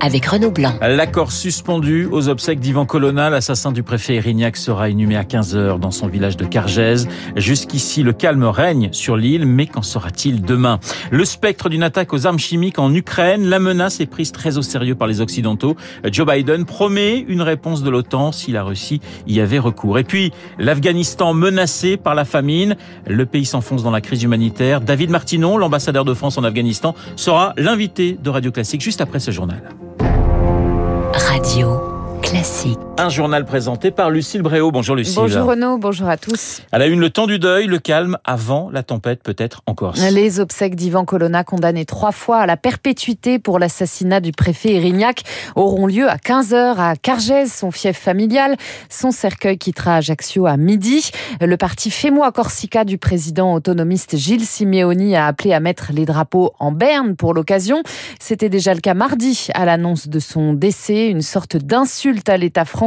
avec Renaud Blanc. L'accord suspendu aux obsèques d'Ivan Colonna, l'assassin du préfet Erignac sera inhumé à 15h dans son village de Cargèse. Jusqu'ici, le calme règne sur l'île, mais qu'en sera-t-il demain? Le spectre d'une attaque aux armes chimiques en Ukraine, la menace est prise très au sérieux par les Occidentaux. Joe Biden promet une réponse de l'OTAN si la Russie y avait recours. Et puis, l'Afghanistan menacé par la famine, le pays s'enfonce dans la crise humanitaire. David Martinon, l'ambassadeur de France en Afghanistan, sera l'invité de Radio Classique juste après ce journal. Classique. Un journal présenté par Lucille Bréau. Bonjour Lucille. Bonjour Renaud, bonjour à tous. Elle a une le temps du deuil, le calme avant la tempête peut-être en Corse. Les obsèques d'Ivan Colonna, condamné trois fois à la perpétuité pour l'assassinat du préfet Erignac, auront lieu à 15h à Cargèse, son fief familial. Son cercueil quittera Ajaccio à midi. Le parti Fémois Corsica du président autonomiste Gilles Simeoni a appelé à mettre les drapeaux en berne pour l'occasion. C'était déjà le cas mardi à l'annonce de son décès, une sorte d'insulte à l'État français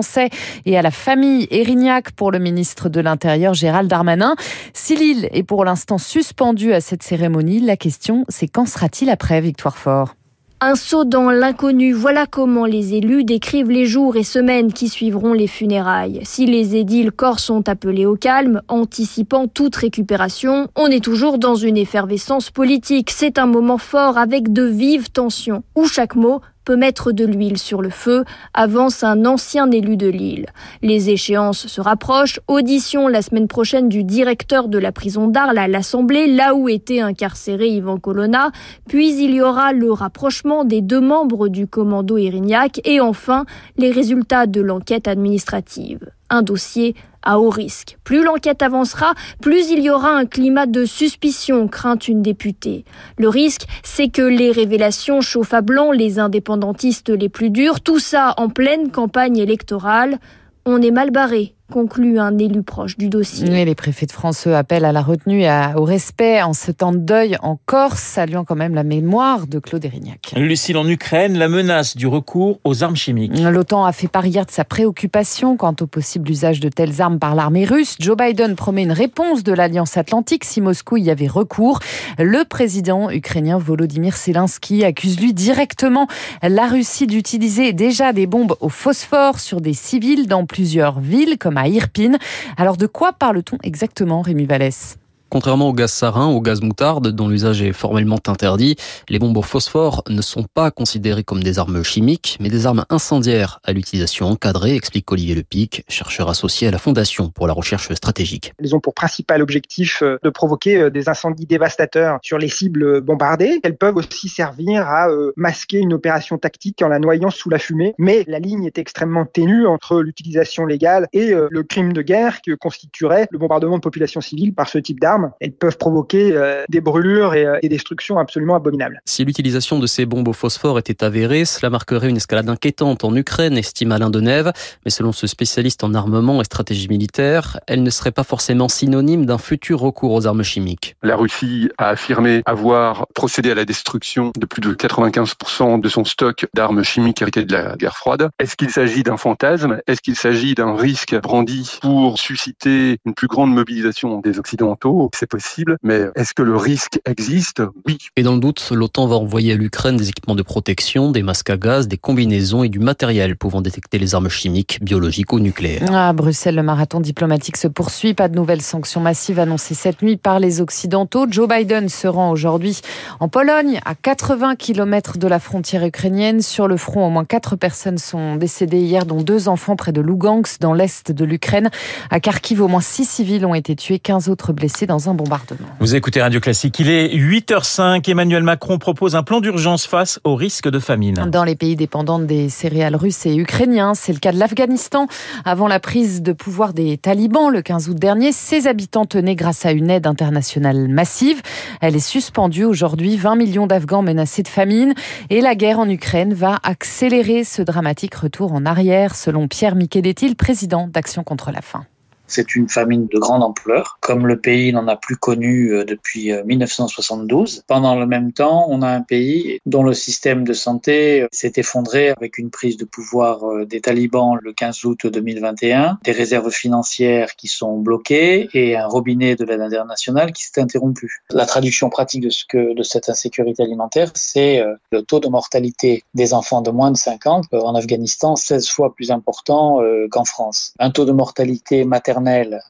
et à la famille Erignac pour le ministre de l'Intérieur Gérald Darmanin. Si l'île est pour l'instant suspendue à cette cérémonie, la question c'est quand sera-t-il après Victoire Fort? Un saut dans l'inconnu, voilà comment les élus décrivent les jours et semaines qui suivront les funérailles. Si les édiles corps sont appelés au calme, anticipant toute récupération, on est toujours dans une effervescence politique. C'est un moment fort avec de vives tensions, où chaque mot peut mettre de l'huile sur le feu, avance un ancien élu de Lille. Les échéances se rapprochent. Audition la semaine prochaine du directeur de la prison d'Arles à l'Assemblée, là où était incarcéré Yvan Colonna. Puis il y aura le rapprochement des deux membres du commando Erignac et enfin les résultats de l'enquête administrative. Un dossier à haut risque. Plus l'enquête avancera, plus il y aura un climat de suspicion, craint une députée. Le risque, c'est que les révélations chauffent à blanc les indépendantistes les plus durs, tout ça en pleine campagne électorale. On est mal barré, conclut un élu proche du dossier. les préfets de France appellent à la retenue et au respect en ce temps de deuil en Corse, saluant quand même la mémoire de Claude Erignac. Lucille, en Ukraine, la menace du recours aux armes chimiques. L'OTAN a fait part hier de sa préoccupation quant au possible usage de telles armes par l'armée russe. Joe Biden promet une réponse de l'Alliance Atlantique si Moscou y avait recours. Le président ukrainien Volodymyr Zelensky accuse lui directement la Russie d'utiliser déjà des bombes au phosphore sur des civils dans plusieurs villes comme à Irpine. Alors de quoi parle-t-on exactement, Rémi Vallès? Contrairement au gaz sarin, au gaz moutarde, dont l'usage est formellement interdit, les bombes au phosphore ne sont pas considérées comme des armes chimiques, mais des armes incendiaires à l'utilisation encadrée, explique Olivier Lepic, chercheur associé à la Fondation pour la recherche stratégique. Elles ont pour principal objectif euh, de provoquer euh, des incendies dévastateurs sur les cibles bombardées. Elles peuvent aussi servir à euh, masquer une opération tactique en la noyant sous la fumée, mais la ligne est extrêmement ténue entre l'utilisation légale et le crime de guerre que constituerait le bombardement de populations civiles par ce type d'armes elles peuvent provoquer euh, des brûlures et euh, des destructions absolument abominables. Si l'utilisation de ces bombes au phosphore était avérée, cela marquerait une escalade inquiétante en Ukraine, estime Alain Denève. Mais selon ce spécialiste en armement et stratégie militaire, elle ne serait pas forcément synonyme d'un futur recours aux armes chimiques. La Russie a affirmé avoir procédé à la destruction de plus de 95% de son stock d'armes chimiques héritées de la guerre froide. Est-ce qu'il s'agit d'un fantasme? Est-ce qu'il s'agit d'un risque brandi pour susciter une plus grande mobilisation des Occidentaux? C'est possible, mais est-ce que le risque existe? Oui. Et dans le doute, l'OTAN va envoyer à l'Ukraine des équipements de protection, des masques à gaz, des combinaisons et du matériel pouvant détecter les armes chimiques, biologiques ou nucléaires. À Bruxelles, le marathon diplomatique se poursuit. Pas de nouvelles sanctions massives annoncées cette nuit par les Occidentaux. Joe Biden se rend aujourd'hui en Pologne, à 80 km de la frontière ukrainienne. Sur le front, au moins quatre personnes sont décédées hier, dont deux enfants près de Lugansk, dans l'est de l'Ukraine. À Kharkiv, au moins six civils ont été tués, 15 autres blessés dans un bombardement. Vous écoutez Radio Classique, il est 8h05. Emmanuel Macron propose un plan d'urgence face au risque de famine. Dans les pays dépendants des céréales russes et ukrainiens, c'est le cas de l'Afghanistan. Avant la prise de pouvoir des talibans le 15 août dernier, ses habitants tenaient grâce à une aide internationale massive. Elle est suspendue aujourd'hui, 20 millions d'Afghans menacés de famine. Et la guerre en Ukraine va accélérer ce dramatique retour en arrière, selon Pierre Micheletti, président d'Action contre la faim. C'est une famine de grande ampleur, comme le pays n'en a plus connu euh, depuis 1972. Pendant le même temps, on a un pays dont le système de santé s'est effondré avec une prise de pouvoir des talibans le 15 août 2021, des réserves financières qui sont bloquées et un robinet de l'aide internationale qui s'est interrompu. La traduction pratique de cette insécurité alimentaire, c'est le taux de mortalité des enfants de moins de 50 en Afghanistan 16 fois plus important qu'en France. Un taux de mortalité maternelle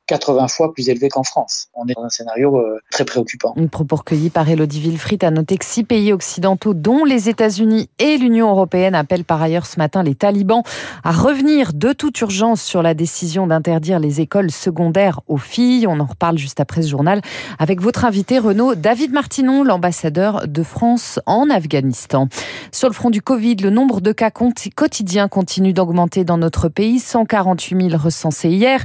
80 fois plus élevé qu'en France. On est dans un scénario euh, très préoccupant. Une propos recueilli par Elodie Wilfried a noté que six pays occidentaux, dont les États-Unis et l'Union européenne, appellent par ailleurs ce matin les talibans à revenir de toute urgence sur la décision d'interdire les écoles secondaires aux filles. On en reparle juste après ce journal avec votre invité Renaud David Martinon, l'ambassadeur de France en Afghanistan. Sur le front du Covid, le nombre de cas quotidiens continue d'augmenter dans notre pays. 148 000 recensés hier.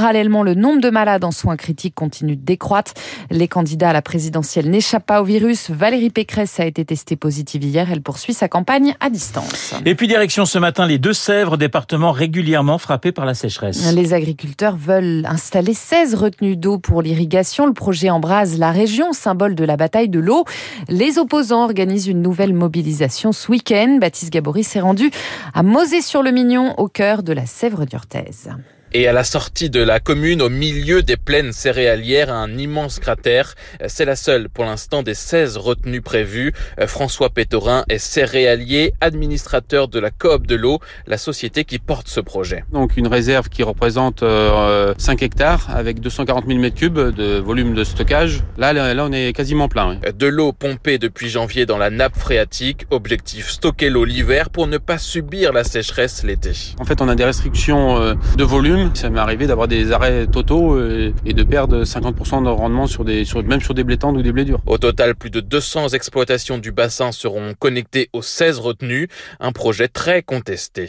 Parallèlement, le nombre de malades en soins critiques continue de décroître. Les candidats à la présidentielle n'échappent pas au virus. Valérie Pécresse a été testée positive hier. Elle poursuit sa campagne à distance. Et puis direction ce matin les Deux-Sèvres, département régulièrement frappé par la sécheresse. Les agriculteurs veulent installer 16 retenues d'eau pour l'irrigation. Le projet embrase la région, symbole de la bataille de l'eau. Les opposants organisent une nouvelle mobilisation ce week-end. Baptiste Gabory s'est rendu à Mosée-sur-le-Mignon, au cœur de la Sèvre d'Urthez. Et à la sortie de la commune, au milieu des plaines céréalières, un immense cratère. C'est la seule pour l'instant des 16 retenues prévues. François Pétorin est céréalier, administrateur de la Coop de l'eau, la société qui porte ce projet. Donc une réserve qui représente 5 euh, hectares avec 240 000 m3 de volume de stockage. Là, là, on est quasiment plein. De l'eau pompée depuis janvier dans la nappe phréatique. Objectif stocker l'eau l'hiver pour ne pas subir la sécheresse l'été. En fait, on a des restrictions euh, de volume ça m'est arrivé d'avoir des arrêts totaux euh, et de perdre 50% de rendement sur des, même sur des blés tendres ou des blés durs. Au total, plus de 200 exploitations du bassin seront connectées aux 16 retenues. Un projet très contesté.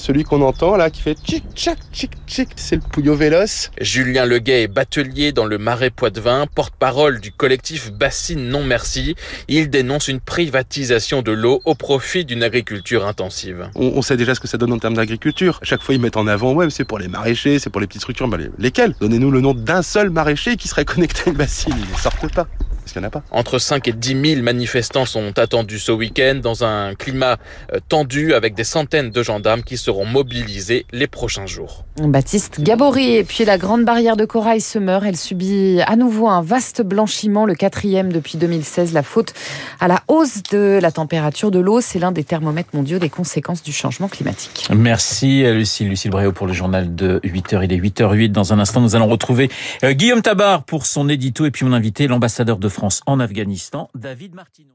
Celui qu'on entend là qui fait tchic tchac tchic tchic, c'est le Pouillot Véloce. Julien Leguet est batelier dans le Marais Poitevin, porte-parole du collectif Bassine Non Merci. Il dénonce une privatisation de l'eau au profit d'une agriculture intensive. On, sait déjà ce que ça donne en termes d'agriculture. chaque fois ils mettent en avant, ouais, c'est pour les maraîchers, c'est pour les petites structures. Lesquelles? Donnez-nous le nom d'un seul maraîcher qui serait connecté à une bassine. Ils ne sortent pas. Entre 5 et 10 000 manifestants sont attendus ce week-end dans un climat euh, tendu avec des centaines de gendarmes qui seront mobilisés les prochains jours. Baptiste Gabory et puis la grande barrière de corail se meurt. Elle subit à nouveau un vaste blanchiment, le quatrième depuis 2016. La faute à la hausse de la température de l'eau, c'est l'un des thermomètres mondiaux des conséquences du changement climatique. Merci Lucille, Lucille Bréau pour le journal de 8h. Il est 8h08. Dans un instant, nous allons retrouver euh, Guillaume Tabar pour son édito et puis mon invité, l'ambassadeur de France en Afghanistan, David Martineau.